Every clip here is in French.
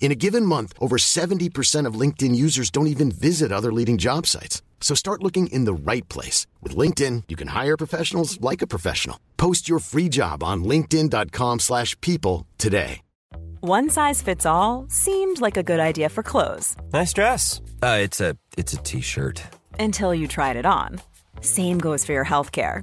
In a given month, over 70% of LinkedIn users don't even visit other leading job sites. So start looking in the right place. With LinkedIn, you can hire professionals like a professional. Post your free job on linkedin.com/people slash people today. One size fits all seemed like a good idea for clothes Nice dress. Uh, it's a it's a t-shirt. until you tried it on. Same goes for your healthcare.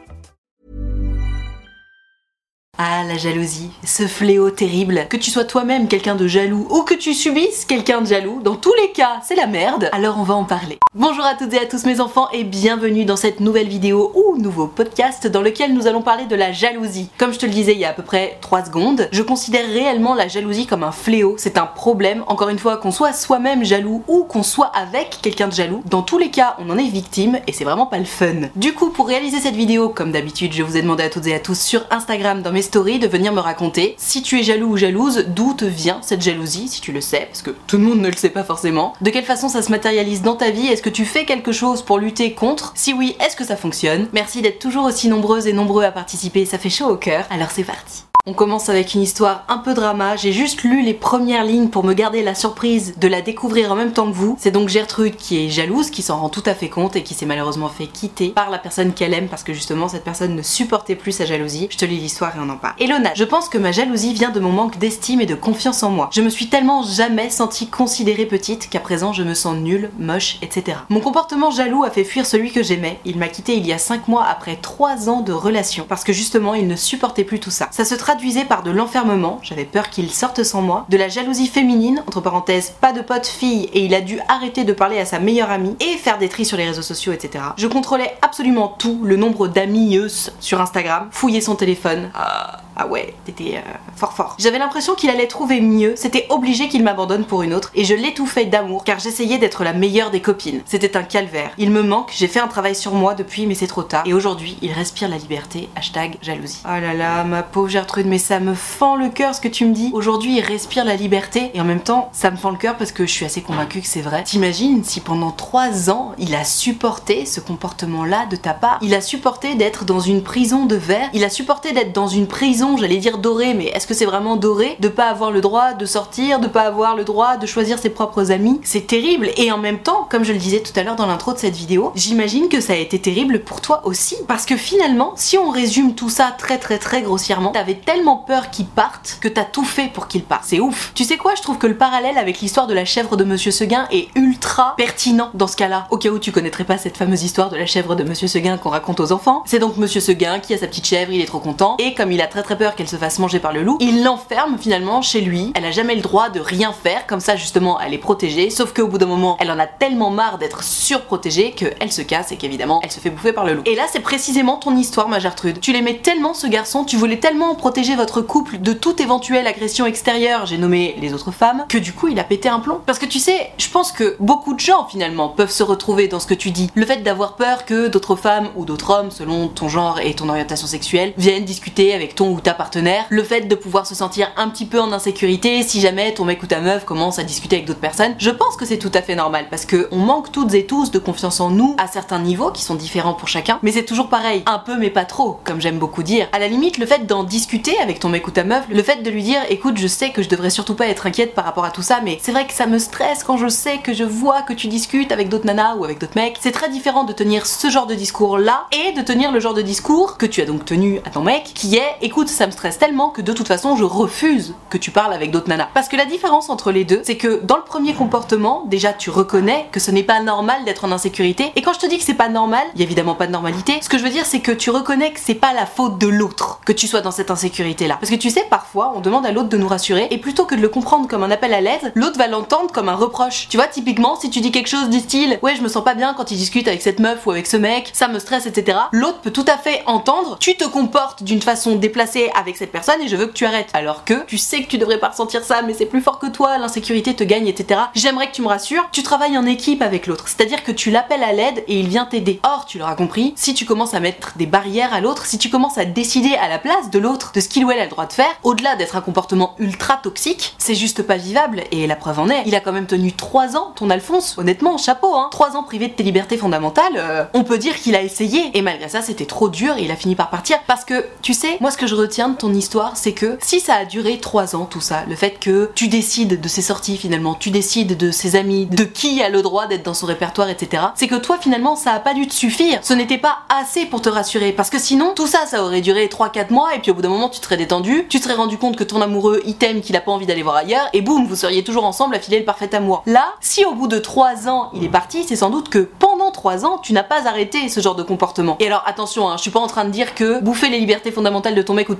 Ah, la jalousie, ce fléau terrible. Que tu sois toi-même quelqu'un de jaloux ou que tu subisses quelqu'un de jaloux, dans tous les cas, c'est la merde. Alors on va en parler. Bonjour à toutes et à tous mes enfants et bienvenue dans cette nouvelle vidéo ou nouveau podcast dans lequel nous allons parler de la jalousie. Comme je te le disais il y a à peu près 3 secondes, je considère réellement la jalousie comme un fléau. C'est un problème, encore une fois, qu'on soit soi-même jaloux ou qu'on soit avec quelqu'un de jaloux. Dans tous les cas, on en est victime et c'est vraiment pas le fun. Du coup, pour réaliser cette vidéo, comme d'habitude, je vous ai demandé à toutes et à tous sur Instagram dans mes de venir me raconter si tu es jaloux ou jalouse, d'où te vient cette jalousie, si tu le sais, parce que tout le monde ne le sait pas forcément. De quelle façon ça se matérialise dans ta vie? Est-ce que tu fais quelque chose pour lutter contre? Si oui, est-ce que ça fonctionne? Merci d'être toujours aussi nombreuses et nombreux à participer, ça fait chaud au cœur. Alors c'est parti. On commence avec une histoire un peu drama. J'ai juste lu les premières lignes pour me garder la surprise de la découvrir en même temps que vous. C'est donc Gertrude qui est jalouse, qui s'en rend tout à fait compte et qui s'est malheureusement fait quitter par la personne qu'elle aime parce que justement cette personne ne supportait plus sa jalousie. Je te lis l'histoire et on en parle. Elona, je pense que ma jalousie vient de mon manque d'estime et de confiance en moi. Je me suis tellement jamais sentie considérée petite qu'à présent je me sens nulle, moche, etc. Mon comportement jaloux a fait fuir celui que j'aimais. Il m'a quitté il y a 5 mois après 3 ans de relation parce que justement il ne supportait plus tout ça. Ça se traduisait par de l'enfermement, j'avais peur qu'il sorte sans moi, de la jalousie féminine, entre parenthèses, pas de pote fille et il a dû arrêter de parler à sa meilleure amie et faire des tris sur les réseaux sociaux, etc. Je contrôlais absolument tout, le nombre d'amis sur Instagram, fouiller son téléphone. Ah, ah ouais, t'étais euh, fort fort. J'avais l'impression qu'il allait trouver mieux, c'était obligé qu'il m'abandonne pour une autre et je l'étouffais d'amour car j'essayais d'être la meilleure des copines. C'était un calvaire. Il me manque, j'ai fait un travail sur moi depuis mais c'est trop tard et aujourd'hui il respire la liberté, hashtag jalousie. Oh là là, ma pauvre Gertrude, mais ça me fend le cœur ce que tu me dis. Aujourd'hui il respire la liberté et en même temps ça me fend le cœur parce que je suis assez convaincue que c'est vrai. T'imagines si pendant 3 ans il a supporté ce comportement là de ta part, il a supporté d'être dans une prison de verre, il a supporté d'être dans une prison j'allais dire doré, mais est-ce que c'est vraiment doré De pas avoir le droit de sortir, de pas avoir le droit de choisir ses propres amis? C'est terrible. Et en même temps, comme je le disais tout à l'heure dans l'intro de cette vidéo, j'imagine que ça a été terrible pour toi aussi. Parce que finalement, si on résume tout ça très très très grossièrement, t'avais tellement peur qu'il parte que t'as tout fait pour qu'il parte. C'est ouf. Tu sais quoi? Je trouve que le parallèle avec l'histoire de la chèvre de Monsieur Seguin est ultra pertinent dans ce cas-là. Au cas où tu connaîtrais pas cette fameuse histoire de la chèvre de Monsieur Seguin qu'on raconte aux enfants, c'est donc Monsieur Seguin qui a sa petite chèvre, il est trop content, et comme il a très très peur qu'elle se fasse manger par le loup, il l'enferme finalement chez lui. Elle a jamais le droit de rien faire, comme ça justement elle est protégée, sauf qu'au bout d'un moment elle en a tellement marre d'être surprotégée qu'elle se casse et qu'évidemment elle se fait bouffer par le loup. Et là c'est précisément ton histoire ma Gertrude. Tu l'aimais tellement ce garçon, tu voulais tellement protéger votre couple de toute éventuelle agression extérieure, j'ai nommé les autres femmes, que du coup il a pété un plomb. Parce que tu sais, je pense que beaucoup de gens finalement peuvent se retrouver dans ce que tu dis. Le fait d'avoir peur que d'autres femmes ou d'autres hommes, selon ton genre et ton orientation sexuelle, viennent discuter avec ton ou ta partenaire, le fait de pouvoir se sentir un petit peu en insécurité si jamais ton mec ou ta meuf commence à discuter avec d'autres personnes. Je pense que c'est tout à fait normal parce que on manque toutes et tous de confiance en nous à certains niveaux qui sont différents pour chacun, mais c'est toujours pareil, un peu mais pas trop, comme j'aime beaucoup dire. À la limite, le fait d'en discuter avec ton mec ou ta meuf, le fait de lui dire écoute, je sais que je devrais surtout pas être inquiète par rapport à tout ça, mais c'est vrai que ça me stresse quand je sais que je vois que tu discutes avec d'autres nanas ou avec d'autres mecs. C'est très différent de tenir ce genre de discours là et de tenir le genre de discours que tu as donc tenu à ton mec qui est écoute, ça me stresse tellement que de toute façon je refuse que tu parles avec d'autres nanas. Parce que la différence entre les deux, c'est que dans le premier comportement, déjà tu reconnais que ce n'est pas normal d'être en insécurité. Et quand je te dis que c'est pas normal, il y a évidemment pas de normalité. Ce que je veux dire, c'est que tu reconnais que c'est pas la faute de l'autre que tu sois dans cette insécurité là. Parce que tu sais, parfois, on demande à l'autre de nous rassurer et plutôt que de le comprendre comme un appel à l'aide, l'autre va l'entendre comme un reproche. Tu vois, typiquement, si tu dis quelque chose du style Ouais, je me sens pas bien quand il discute avec cette meuf ou avec ce mec, ça me stresse, etc. L'autre peut tout à fait entendre Tu te comportes d'une façon déplacée avec cette personne et je veux que tu arrêtes. Alors que tu sais que tu devrais pas ressentir ça, mais c'est plus fort que toi, l'insécurité te gagne, etc. J'aimerais que tu me rassures. Tu travailles en équipe avec l'autre, c'est-à-dire que tu l'appelles à l'aide et il vient t'aider. Or, tu l'auras compris, si tu commences à mettre des barrières à l'autre, si tu commences à décider à la place de l'autre de ce qu'il ou elle a le droit de faire, au-delà d'être un comportement ultra toxique, c'est juste pas vivable. Et la preuve en est, il a quand même tenu 3 ans, ton Alphonse. Honnêtement, chapeau, hein. 3 ans privé de tes libertés fondamentales, euh, on peut dire qu'il a essayé. Et malgré ça, c'était trop dur et il a fini par partir. Parce que, tu sais, moi ce que je retiens de ton histoire, c'est que si ça a duré 3 ans, tout ça, le fait que tu décides de ses sorties finalement, tu décides de ses amis, de qui a le droit d'être dans son répertoire, etc., c'est que toi finalement ça a pas dû te suffire. Ce n'était pas assez pour te rassurer. Parce que sinon, tout ça, ça aurait duré 3-4 mois et puis au bout d'un moment, tu serais détendu, tu serais rendu compte que ton amoureux, il t'aime, qu'il a pas envie d'aller voir ailleurs, et boum, vous seriez toujours ensemble à filer le parfait amour. Là, si au bout de 3 ans il est parti, c'est sans doute que pendant 3 ans, tu n'as pas arrêté ce genre de comportement. Et alors attention, hein, je suis pas en train de dire que bouffer les libertés fondamentales de ton mec ou de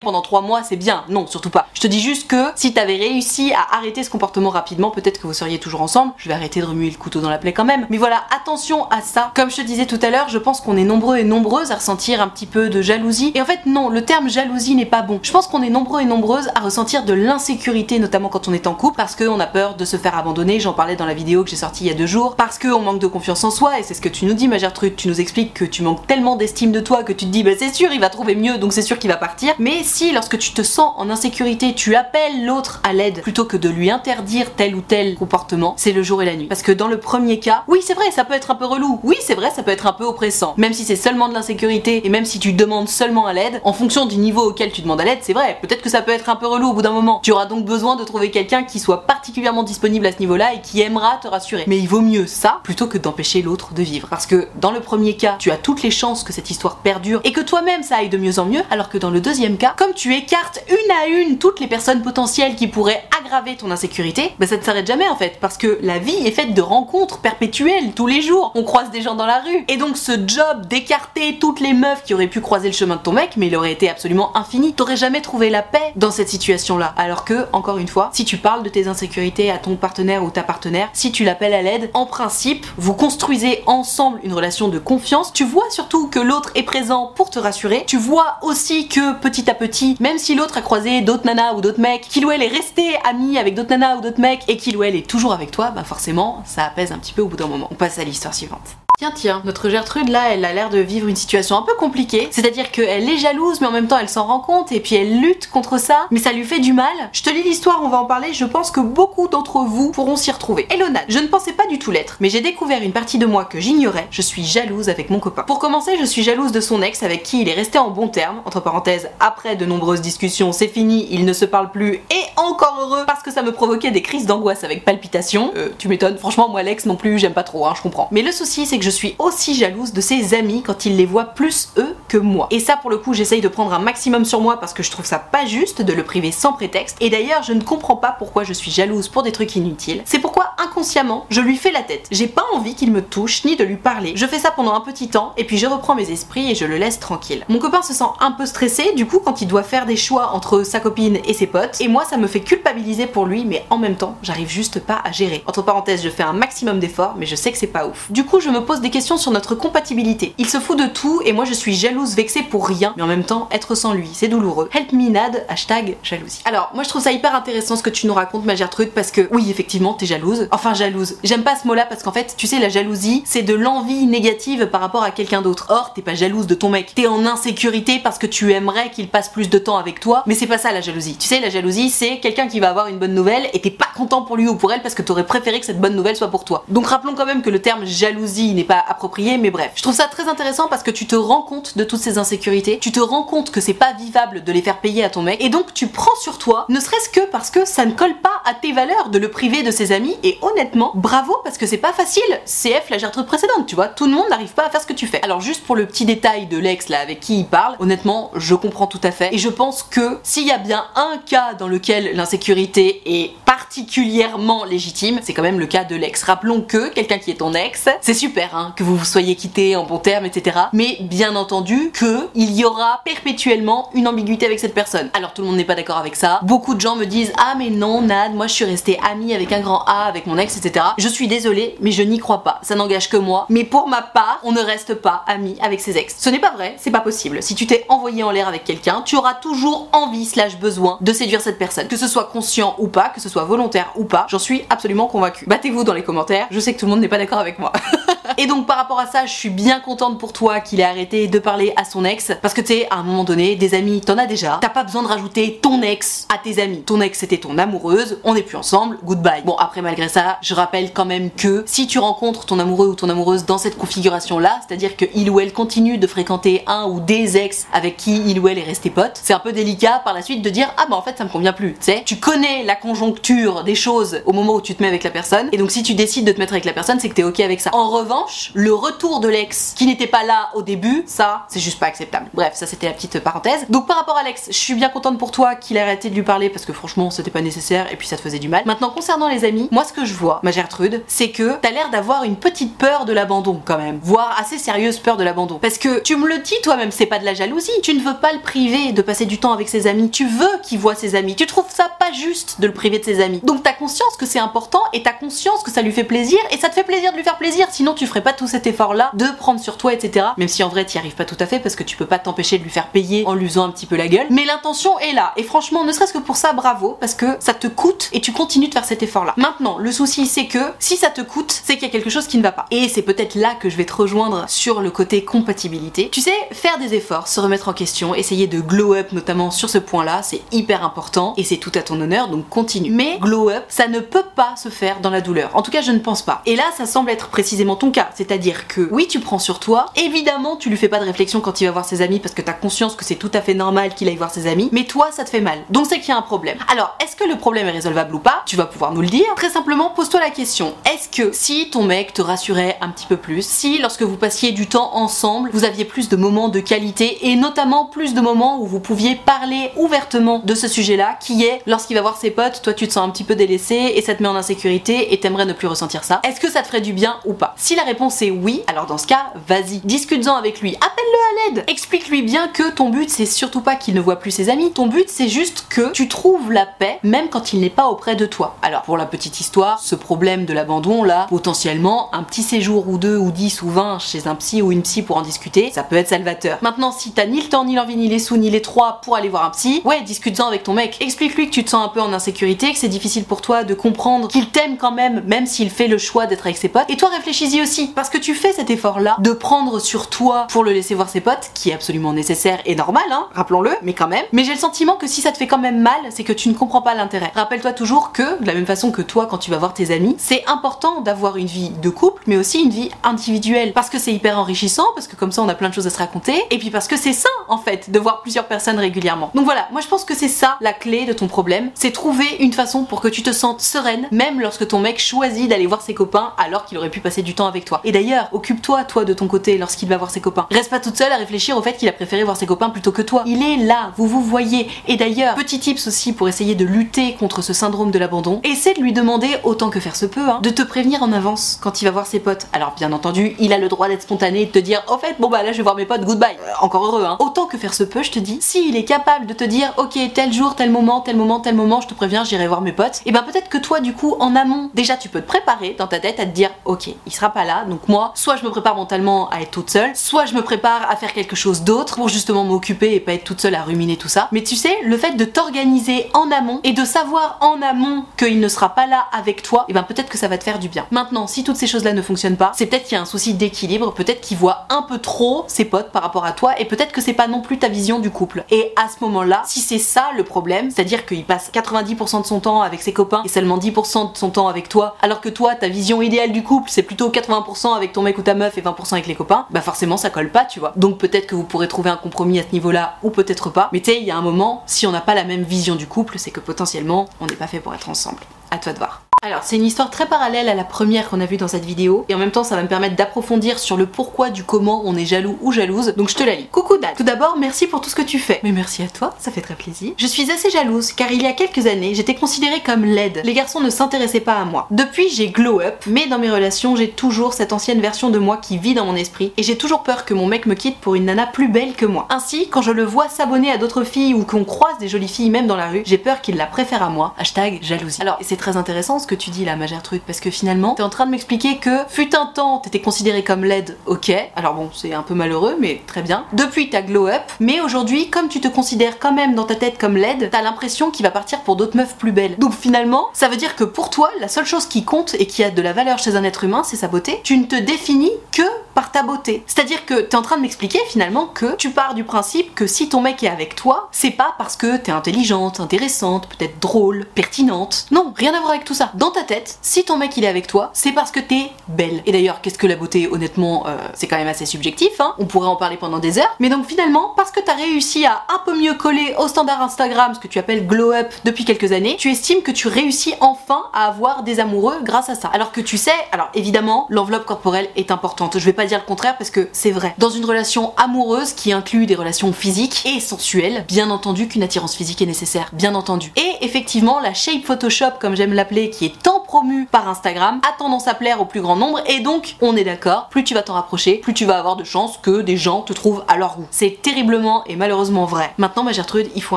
Pendant 3 mois, c'est bien. Non, surtout pas. Je te dis juste que si t'avais réussi à arrêter ce comportement rapidement, peut-être que vous seriez toujours ensemble. Je vais arrêter de remuer le couteau dans la plaie quand même. Mais voilà, attention à ça. Comme je te disais tout à l'heure, je pense qu'on est nombreux et nombreuses à ressentir un petit peu de jalousie. Et en fait, non, le terme jalousie n'est pas bon. Je pense qu'on est nombreux et nombreuses à ressentir de l'insécurité, notamment quand on est en couple, parce qu'on a peur de se faire abandonner. J'en parlais dans la vidéo que j'ai sortie il y a deux jours. Parce qu'on manque de confiance en soi, et c'est ce que tu nous dis, ma Gertrude. Tu nous expliques que tu manques tellement d'estime de toi que tu te dis, bah c'est sûr, il va trouver mieux, donc c'est sûr qu'il va partir. Mais si, lorsque tu te sens en insécurité, tu appelles l'autre à l'aide plutôt que de lui interdire tel ou tel comportement, c'est le jour et la nuit. Parce que dans le premier cas, oui, c'est vrai, ça peut être un peu relou. Oui, c'est vrai, ça peut être un peu oppressant. Même si c'est seulement de l'insécurité et même si tu demandes seulement à l'aide, en fonction du niveau auquel tu demandes à l'aide, c'est vrai. Peut-être que ça peut être un peu relou au bout d'un moment. Tu auras donc besoin de trouver quelqu'un qui soit particulièrement disponible à ce niveau-là et qui aimera te rassurer. Mais il vaut mieux ça plutôt que d'empêcher l'autre de vivre. Parce que dans le premier cas, tu as toutes les chances que cette histoire perdure et que toi-même ça aille de mieux en mieux, alors que dans le deuxième cas, comme tu écartes une à une toutes les personnes potentielles qui pourraient aggraver ton insécurité, bah ça ne s'arrête jamais en fait, parce que la vie est faite de rencontres perpétuelles tous les jours. On croise des gens dans la rue. Et donc ce job d'écarter toutes les meufs qui auraient pu croiser le chemin de ton mec, mais il aurait été absolument infini. T'aurais jamais trouvé la paix dans cette situation-là. Alors que, encore une fois, si tu parles de tes insécurités à ton partenaire ou ta partenaire, si tu l'appelles à l'aide, en principe, vous construisez ensemble une relation de confiance. Tu vois surtout que l'autre est présent pour te rassurer. Tu vois aussi que petit à petit, même si l'autre a croisé d'autres nanas ou d'autres mecs, qu'il ou elle est resté ami avec d'autres nanas ou d'autres mecs et qu'il ou elle est toujours avec toi, bah forcément, ça apaise un petit peu au bout d'un moment. On passe à l'histoire suivante. Tiens, tiens, notre Gertrude là, elle a l'air de vivre une situation un peu compliquée. C'est-à-dire qu'elle est jalouse, mais en même temps elle s'en rend compte et puis elle lutte contre ça, mais ça lui fait du mal. Je te lis l'histoire, on va en parler. Je pense que beaucoup d'entre vous pourront s'y retrouver. Elona, je ne pensais pas du tout l'être, mais j'ai découvert une partie de moi que j'ignorais. Je suis jalouse avec mon copain. Pour commencer, je suis jalouse de son ex avec qui il est resté en bon terme. Entre parenthèses, après de nombreuses discussions, c'est fini, il ne se parle plus et encore heureux parce que ça me provoquait des crises d'angoisse avec palpitations. Euh, tu m'étonnes, franchement, moi l'ex non plus, j'aime pas trop, hein, je comprends. Mais le souci, c'est que je suis aussi jalouse de ses amis quand il les voit plus eux que moi. Et ça, pour le coup, j'essaye de prendre un maximum sur moi parce que je trouve ça pas juste de le priver sans prétexte. Et d'ailleurs, je ne comprends pas pourquoi je suis jalouse pour des trucs inutiles. C'est pourquoi inconsciemment, je lui fais la tête. J'ai pas envie qu'il me touche ni de lui parler. Je fais ça pendant un petit temps et puis je reprends mes esprits et je le laisse tranquille. Mon copain se sent un peu stressé du coup quand il doit faire des choix entre sa copine et ses potes. Et moi, ça me fait culpabiliser pour lui, mais en même temps, j'arrive juste pas à gérer. Entre parenthèses, je fais un maximum d'efforts, mais je sais que c'est pas ouf. Du coup, je me pose des questions sur notre compatibilité. Il se fout de tout et moi je suis jalouse, vexée pour rien, mais en même temps, être sans lui, c'est douloureux. Help me Nad, hashtag jalousie. Alors, moi je trouve ça hyper intéressant ce que tu nous racontes, ma Gertrude, parce que oui, effectivement, t'es jalouse. Enfin, jalouse. J'aime pas ce mot-là parce qu'en fait, tu sais, la jalousie, c'est de l'envie négative par rapport à quelqu'un d'autre. Or, t'es pas jalouse de ton mec. T'es en insécurité parce que tu aimerais qu'il passe plus de temps avec toi, mais c'est pas ça la jalousie. Tu sais, la jalousie, c'est quelqu'un qui va avoir une bonne nouvelle et t'es pas content pour lui ou pour elle parce que t'aurais préféré que cette bonne nouvelle soit pour toi. Donc rappelons quand même que le terme jalousie n'est approprié, mais bref. Je trouve ça très intéressant parce que tu te rends compte de toutes ces insécurités, tu te rends compte que c'est pas vivable de les faire payer à ton mec, et donc tu prends sur toi, ne serait-ce que parce que ça ne colle pas à tes valeurs de le priver de ses amis, et honnêtement, bravo parce que c'est pas facile. CF la Gertrude précédente, tu vois, tout le monde n'arrive pas à faire ce que tu fais. Alors juste pour le petit détail de l'ex là avec qui il parle, honnêtement, je comprends tout à fait, et je pense que s'il y a bien un cas dans lequel l'insécurité est particulièrement légitime, c'est quand même le cas de l'ex. Rappelons que quelqu'un qui est ton ex, c'est super hein, que vous vous soyez quitté en bon terme, etc. Mais bien entendu que il y aura perpétuellement une ambiguïté avec cette personne. Alors tout le monde n'est pas d'accord avec ça. Beaucoup de gens me disent ah mais non Nad, moi je suis restée amie avec un grand A avec mon ex, etc. Je suis désolée, mais je n'y crois pas. Ça n'engage que moi. Mais pour ma part, on ne reste pas amis avec ses ex. Ce n'est pas vrai, c'est pas possible. Si tu t'es envoyé en l'air avec quelqu'un, tu auras toujours envie slash besoin de séduire cette personne. Que ce soit conscient ou pas, que ce soit volontaire ou pas, j'en suis absolument convaincue. Battez-vous dans les commentaires, je sais que tout le monde n'est pas d'accord avec moi. Et donc par rapport à ça, je suis bien contente pour toi qu'il ait arrêté de parler à son ex. Parce que tu sais, à un moment donné, des amis, t'en as déjà. T'as pas besoin de rajouter ton ex à tes amis. Ton ex c'était ton amoureuse, on n'est plus ensemble, goodbye. Bon après malgré ça, je rappelle quand même que si tu rencontres ton amoureux ou ton amoureuse dans cette configuration là, c'est-à-dire que il ou elle continue de fréquenter un ou des ex avec qui il ou elle est resté pote, c'est un peu délicat par la suite de dire ah bah en fait ça me convient plus. Tu sais, tu connais la conjoncture des choses au moment où tu te mets avec la personne et donc si tu décides de te mettre avec la personne, c'est que t'es ok avec ça. En revanche, le retour de l'ex qui n'était pas là au début, ça c'est juste pas acceptable. Bref, ça c'était la petite parenthèse. Donc par rapport à l'ex, je suis bien contente pour toi qu'il ait arrêté de lui parler parce que franchement c'était pas nécessaire et puis ça te faisait du mal. Maintenant concernant les amis, moi ce que je vois, ma Gertrude, c'est que t'as l'air d'avoir une petite peur de l'abandon quand même, voire assez sérieuse peur de l'abandon. Parce que tu me le dis toi-même, c'est pas de la jalousie. Tu ne veux pas le priver de passer du temps avec ses amis. Tu veux qu'il voit ses amis. Tu trouves ça pas juste de le priver de ses Donc t'as conscience que c'est important et t'as conscience que ça lui fait plaisir et ça te fait plaisir de lui faire plaisir. Sinon tu ferais pas tout cet effort là de prendre sur toi, etc. Même si en vrai t'y arrives pas tout à fait parce que tu peux pas t'empêcher de lui faire payer en lui faisant un petit peu la gueule. Mais l'intention est là. Et franchement, ne serait-ce que pour ça, bravo parce que ça te coûte et tu continues de faire cet effort là. Maintenant, le souci c'est que si ça te coûte, c'est qu'il y a quelque chose qui ne va pas. Et c'est peut-être là que je vais te rejoindre sur le côté compatibilité. Tu sais, faire des efforts, se remettre en question, essayer de glow up notamment sur ce point-là, c'est hyper important et c'est tout à ton honneur, donc continue. Mais glow up, ça ne peut pas se faire dans la douleur. En tout cas, je ne pense pas. Et là, ça semble être précisément ton cas. C'est-à-dire que oui, tu prends sur toi. Évidemment, tu lui fais pas de réflexion quand il va voir ses amis parce que t'as conscience que c'est tout à fait normal qu'il aille voir ses amis. Mais toi, ça te fait mal. Donc c'est qu'il y a un problème. Alors, est-ce que le problème est résolvable ou pas? Tu vas pouvoir nous le dire. Très simplement, pose-toi la question. Est-ce que si ton mec te rassurait un petit peu plus, si lorsque vous passiez du temps ensemble, vous aviez plus de moments de qualité et notamment plus de moments où vous pouviez parler ouvertement de ce sujet-là, qui est lorsqu'il va voir ses potes, toi tu te sens un petit peu délaissé et ça te met en insécurité et t'aimerais ne plus ressentir ça. Est-ce que ça te ferait du bien ou pas? Si la réponse est oui, alors dans ce cas, vas-y, discute-en avec lui, appelle-le à l'aide, explique-lui bien que ton but c'est surtout pas qu'il ne voit plus ses amis, ton but c'est juste que tu trouves la paix même quand il n'est pas auprès de toi. Alors pour la petite histoire, ce problème de l'abandon là, potentiellement un petit séjour ou deux ou dix ou vingt chez un psy ou une psy pour en discuter, ça peut être salvateur. Maintenant si t'as ni le temps, ni l'envie, ni les sous, ni les trois pour aller voir un psy, ouais discute-en avec ton mec, explique-lui que tu te sens un peu en insécurité, que c'est difficile pour toi de comprendre qu'il t'aime quand même, même s'il fait le choix d'être avec ses potes. Et toi réfléchis-y aussi parce que tu fais cet effort là de prendre sur toi pour le laisser voir ses potes, qui est absolument nécessaire et normal, hein, rappelons-le, mais quand même. Mais j'ai le sentiment que si ça te fait quand même mal, c'est que tu ne comprends pas l'intérêt. Rappelle-toi toujours que, de la même façon que toi quand tu vas voir tes amis, c'est important d'avoir une vie de couple, mais aussi une vie individuelle. Parce que c'est hyper enrichissant, parce que comme ça on a plein de choses à se raconter, et puis parce que c'est sain en fait de voir plusieurs personnes régulièrement. Donc voilà, moi je pense que c'est ça la clé de ton problème, c'est trouver une façon pour que tu te sentes sereine, même lorsque ton mec choisit d'aller voir ses copains alors qu'il aurait pu passer du temps avec toi. Et d'ailleurs, occupe-toi toi de ton côté lorsqu'il va voir ses copains. Reste pas toute seule à réfléchir au fait qu'il a préféré voir ses copains plutôt que toi. Il est là, vous vous voyez. Et d'ailleurs, petit tips aussi pour essayer de lutter contre ce syndrome de l'abandon, essaie de lui demander autant que faire se peut, hein, de te prévenir en avance quand il va voir ses potes. Alors bien entendu, il a le droit d'être spontané et de te dire au fait bon bah là je vais voir mes potes, goodbye. Euh, encore heureux hein. Autant que faire se peut, je te dis, s'il est capable de te dire ok tel jour, tel moment, tel moment, tel moment, je te préviens, j'irai voir mes potes, et ben peut-être que toi du coup en amont, déjà tu peux te préparer dans ta tête à te dire ok il sera pas là, donc moi soit je me prépare mentalement à être toute seule, soit je me prépare à faire quelque chose d'autre pour justement m'occuper et pas être toute seule à ruminer tout ça. Mais tu sais, le fait de t'organiser en amont et de savoir en amont qu'il ne sera pas là avec toi, et ben peut-être que ça va te faire du bien. Maintenant, si toutes ces choses-là ne fonctionnent pas, c'est peut-être qu'il y a un souci d'équilibre, peut-être qu'il voit un peu trop ses potes par rapport à toi et peut-être que c'est pas non plus ta vision du couple. Et à ce moment-là, si c'est ça le problème, c'est-à-dire qu'il passe 90% de son temps avec ses copains et seulement 10% de son temps avec toi, alors que toi, ta vision idéale du couple, c'est plutôt 80% avec ton mec ou ta meuf et 20% avec les copains, bah forcément ça colle pas, tu vois. Donc peut-être que vous pourrez trouver un compromis à ce niveau-là ou peut-être pas. Mais tu sais, il y a un moment, si on n'a pas la même vision du couple, c'est que potentiellement, on n'est pas fait pour être ensemble. À toi de voir. Alors, c'est une histoire très parallèle à la première qu'on a vue dans cette vidéo, et en même temps, ça va me permettre d'approfondir sur le pourquoi du comment on est jaloux ou jalouse, donc je te la lis. Coucou Dan, tout d'abord, merci pour tout ce que tu fais. Mais merci à toi, ça fait très plaisir. Je suis assez jalouse, car il y a quelques années, j'étais considérée comme laide. Les garçons ne s'intéressaient pas à moi. Depuis, j'ai glow up, mais dans mes relations, j'ai toujours cette ancienne version de moi qui vit dans mon esprit, et j'ai toujours peur que mon mec me quitte pour une nana plus belle que moi. Ainsi, quand je le vois s'abonner à d'autres filles ou qu'on croise des jolies filles même dans la rue, j'ai peur qu'il la préfère à moi. Hashtag jalousie. Alors, c'est très intéressant ce que tu dis là, ma Gertrude, parce que finalement, t'es en train de m'expliquer que fut un temps, t'étais considérée comme laide, ok. Alors bon, c'est un peu malheureux, mais très bien. Depuis, t'as glow up, mais aujourd'hui, comme tu te considères quand même dans ta tête comme laide, t'as l'impression qu'il va partir pour d'autres meufs plus belles. Donc finalement, ça veut dire que pour toi, la seule chose qui compte et qui a de la valeur chez un être humain, c'est sa beauté. Tu ne te définis que par ta beauté. C'est-à-dire que t'es en train de m'expliquer finalement que tu pars du principe que si ton mec est avec toi, c'est pas parce que t'es intelligente, intéressante, peut-être drôle, pertinente. Non, rien à voir avec tout ça. Dans ta tête, si ton mec il est avec toi, c'est parce que t'es belle. Et d'ailleurs, qu'est-ce que la beauté Honnêtement, euh, c'est quand même assez subjectif, hein. On pourrait en parler pendant des heures. Mais donc finalement, parce que t'as réussi à un peu mieux coller au standard Instagram, ce que tu appelles glow up depuis quelques années, tu estimes que tu réussis enfin à avoir des amoureux grâce à ça. Alors que tu sais, alors évidemment, l'enveloppe corporelle est importante. Je vais pas dire le contraire parce que c'est vrai. Dans une relation amoureuse qui inclut des relations physiques et sensuelles, bien entendu qu'une attirance physique est nécessaire, bien entendu. Et effectivement, la shape Photoshop, comme j'aime l'appeler, qui est tant promue par Instagram, a tendance à plaire au plus grand nombre et donc, on est d'accord, plus tu vas t'en rapprocher, plus tu vas avoir de chances que des gens te trouvent à leur goût. C'est terriblement et malheureusement vrai. Maintenant, ma Gertrude, il faut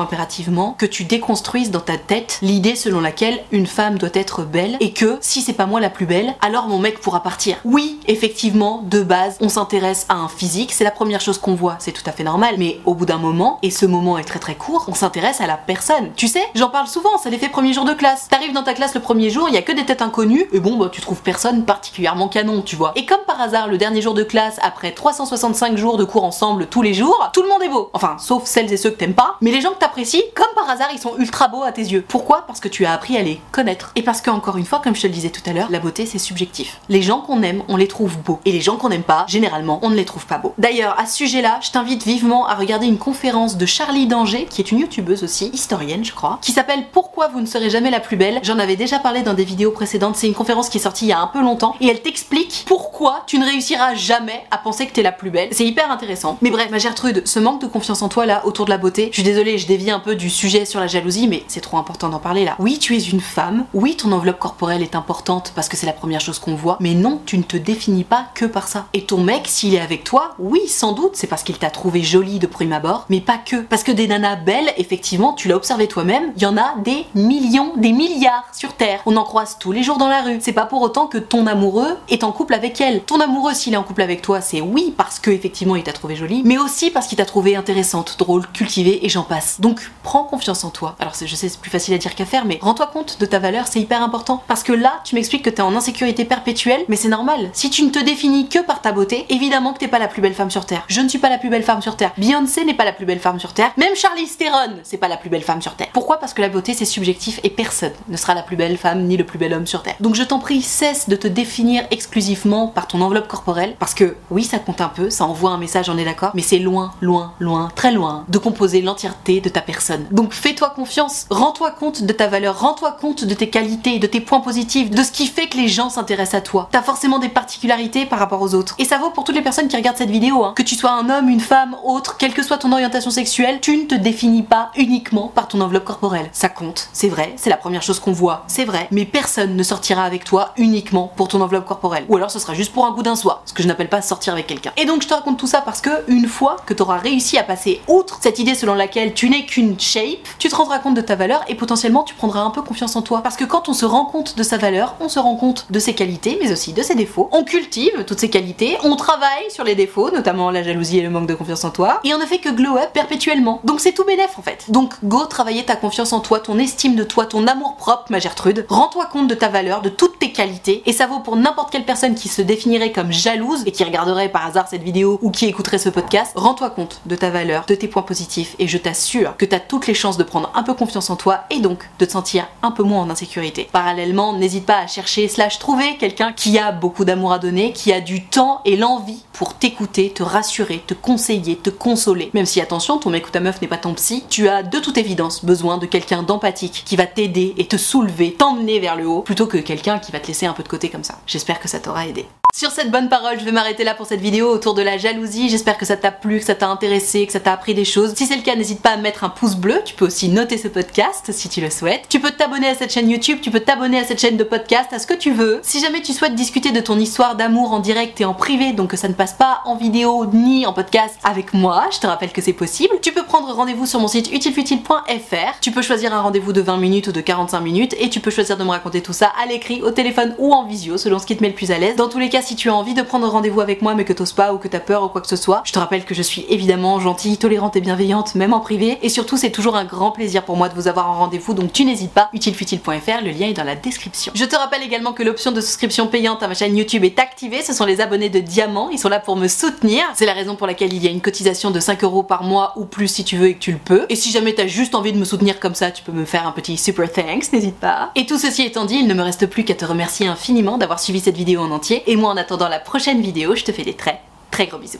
impérativement que tu déconstruises dans ta tête l'idée selon laquelle une femme doit être belle et que si c'est pas moi la plus belle, alors mon mec pourra partir. Oui, effectivement, de base, on s'intéresse à un physique, c'est la première chose qu'on voit, c'est tout à fait normal, mais au bout d'un moment, et ce moment est très très court, on s'intéresse à la personne. Tu sais, j'en parle souvent, c'est l'effet premier jour de classe. T'arrives dans ta classe le premier jour, il y a que des têtes inconnues, et bon, bah tu trouves personne particulièrement canon, tu vois. Et comme par hasard, le dernier jour de classe, après 365 jours de cours ensemble tous les jours, tout le monde est beau. Enfin, sauf celles et ceux que t'aimes pas, mais les gens que t'apprécies, comme par hasard, ils sont ultra beaux à tes yeux. Pourquoi? Parce que tu as appris à les connaître. Et parce que, encore une fois, comme je te le disais tout à l'heure, la beauté c'est subjectif. Les gens qu'on aime, on les trouve beaux. Et les gens qu'on n'aime pas, généralement, on ne les trouve pas beaux. D'ailleurs, à ce sujet-là, je t'invite vivement à regarder une conférence de Charlie Danger, qui est une youtubeuse aussi, historienne je crois, qui s'appelle Pourquoi vous ne serez jamais la plus belle? J'en avais déjà parlé dans des vidéos précédentes, c'est une conférence qui est sortie il y a un peu longtemps, et elle t'explique pourquoi tu ne réussiras jamais à penser que t'es la plus belle. C'est hyper intéressant. Mais bref, ma Gertrude, ce manque de confiance en toi là, autour de la beauté, je suis désolée, je dévie un peu du sujet sur la jalousie, mais c'est trop important d'en parler là. Oui, tu es une femme, oui, ton enveloppe corporelle est importante parce que c'est la première chose qu'on voit, mais non, tu ne te définis pas que par ça. Et ton mec, s'il est avec toi, oui, sans doute, c'est parce qu'il t'a trouvé jolie de prime abord, mais pas que. Parce que des nanas belles, effectivement, tu l'as observé toi-même, il y en a des millions, des milliards sur Terre. En croise tous les jours dans la rue. C'est pas pour autant que ton amoureux est en couple avec elle. Ton amoureux, s'il est en couple avec toi, c'est oui parce que effectivement il t'a trouvé jolie, mais aussi parce qu'il t'a trouvé intéressante, drôle, cultivée et j'en passe. Donc prends confiance en toi. Alors je sais c'est plus facile à dire qu'à faire, mais rends-toi compte de ta valeur, c'est hyper important. Parce que là, tu m'expliques que t'es en insécurité perpétuelle, mais c'est normal. Si tu ne te définis que par ta beauté, évidemment que t'es pas la plus belle femme sur terre. Je ne suis pas la plus belle femme sur terre. Beyoncé n'est pas la plus belle femme sur terre. Même Charlie Theron, c'est pas la plus belle femme sur terre. Pourquoi? Parce que la beauté c'est subjectif et personne ne sera la plus belle femme ni le plus bel homme sur terre. Donc je t'en prie, cesse de te définir exclusivement par ton enveloppe corporelle, parce que oui, ça compte un peu, ça envoie un message, on est d'accord, mais c'est loin, loin, loin, très loin de composer l'entièreté de ta personne. Donc fais-toi confiance, rends-toi compte de ta valeur, rends-toi compte de tes qualités, de tes points positifs, de ce qui fait que les gens s'intéressent à toi. T'as forcément des particularités par rapport aux autres. Et ça vaut pour toutes les personnes qui regardent cette vidéo, hein. que tu sois un homme, une femme, autre, quelle que soit ton orientation sexuelle, tu ne te définis pas uniquement par ton enveloppe corporelle. Ça compte, c'est vrai, c'est la première chose qu'on voit, c'est vrai, mais personne ne sortira avec toi uniquement pour ton enveloppe corporelle. Ou alors ce sera juste pour un goût d'un soir, ce que je n'appelle pas sortir avec quelqu'un. Et donc je te raconte tout ça parce que une fois que tu auras réussi à passer outre cette idée selon laquelle tu n'es qu'une shape, tu te rendras compte de ta valeur et potentiellement tu prendras un peu confiance en toi. Parce que quand on se rend compte de sa valeur, on se rend compte de ses qualités, mais aussi de ses défauts. On cultive toutes ses qualités, on travaille sur les défauts, notamment la jalousie et le manque de confiance en toi, et on ne fait que glow up perpétuellement. Donc c'est tout bénef en fait. Donc go travailler ta confiance en toi, ton estime de toi, ton amour propre, ma Gertrude. Rends-toi compte de ta valeur, de toutes tes qualités, et ça vaut pour n'importe quelle personne qui se définirait comme jalouse et qui regarderait par hasard cette vidéo ou qui écouterait ce podcast. Rends-toi compte de ta valeur, de tes points positifs, et je t'assure que tu as toutes les chances de prendre un peu confiance en toi et donc de te sentir un peu moins en insécurité. Parallèlement, n'hésite pas à chercher slash trouver quelqu'un qui a beaucoup d'amour à donner, qui a du temps et l'envie pour t'écouter, te rassurer, te conseiller, te consoler. Même si attention, ton mec ou ta meuf n'est pas ton psy, tu as de toute évidence besoin de quelqu'un d'empathique qui va t'aider et te soulever, t'emmener vers le haut, plutôt que quelqu'un qui va te laisser un peu de côté comme ça. J'espère que ça t'aura aidé. Sur cette bonne parole, je vais m'arrêter là pour cette vidéo autour de la jalousie. J'espère que ça t'a plu, que ça t'a intéressé, que ça t'a appris des choses. Si c'est le cas, n'hésite pas à mettre un pouce bleu. Tu peux aussi noter ce podcast si tu le souhaites. Tu peux t'abonner à cette chaîne YouTube, tu peux t'abonner à cette chaîne de podcast, à ce que tu veux. Si jamais tu souhaites discuter de ton histoire d'amour en direct et en privé, donc que ça ne passe pas en vidéo ni en podcast avec moi, je te rappelle que c'est possible. Tu peux prendre rendez-vous sur mon site utilefutile.fr. Tu peux choisir un rendez-vous de 20 minutes ou de 45 minutes et tu peux choisir de me raconter tout ça à l'écrit, au téléphone ou en visio selon ce qui te met le plus à l'aise. Dans tous les cas, si tu as envie de prendre rendez-vous avec moi mais que t'oses pas ou que t'as peur ou quoi que ce soit, je te rappelle que je suis évidemment gentille, tolérante et bienveillante, même en privé. Et surtout, c'est toujours un grand plaisir pour moi de vous avoir en rendez-vous, donc tu n'hésites pas, utilefutile.fr, le lien est dans la description. Je te rappelle également que l'option de souscription payante à ma chaîne YouTube est activée, ce sont les abonnés de Diamant, ils sont là pour me soutenir. C'est la raison pour laquelle il y a une cotisation de 5 euros par mois ou plus si tu veux et que tu le peux. Et si jamais t'as juste envie de me soutenir comme ça, tu peux me faire un petit super thanks, n'hésite pas. Et tout ceci étant dit, il ne me reste plus qu'à te remercier infiniment d'avoir suivi cette vidéo en entier. Et moi, en attendant la prochaine vidéo, je te fais des très très gros bisous.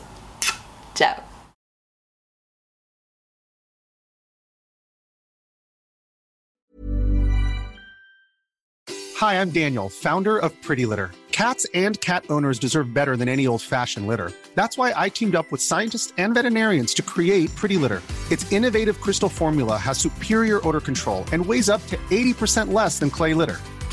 Ciao Hi, I'm Daniel, founder of Pretty Litter. Cats and cat owners deserve better than any old fashioned litter. That's why I teamed up with scientists and veterinarians to create Pretty Litter. Its innovative crystal formula has superior odor control and weighs up to 80% less than clay litter.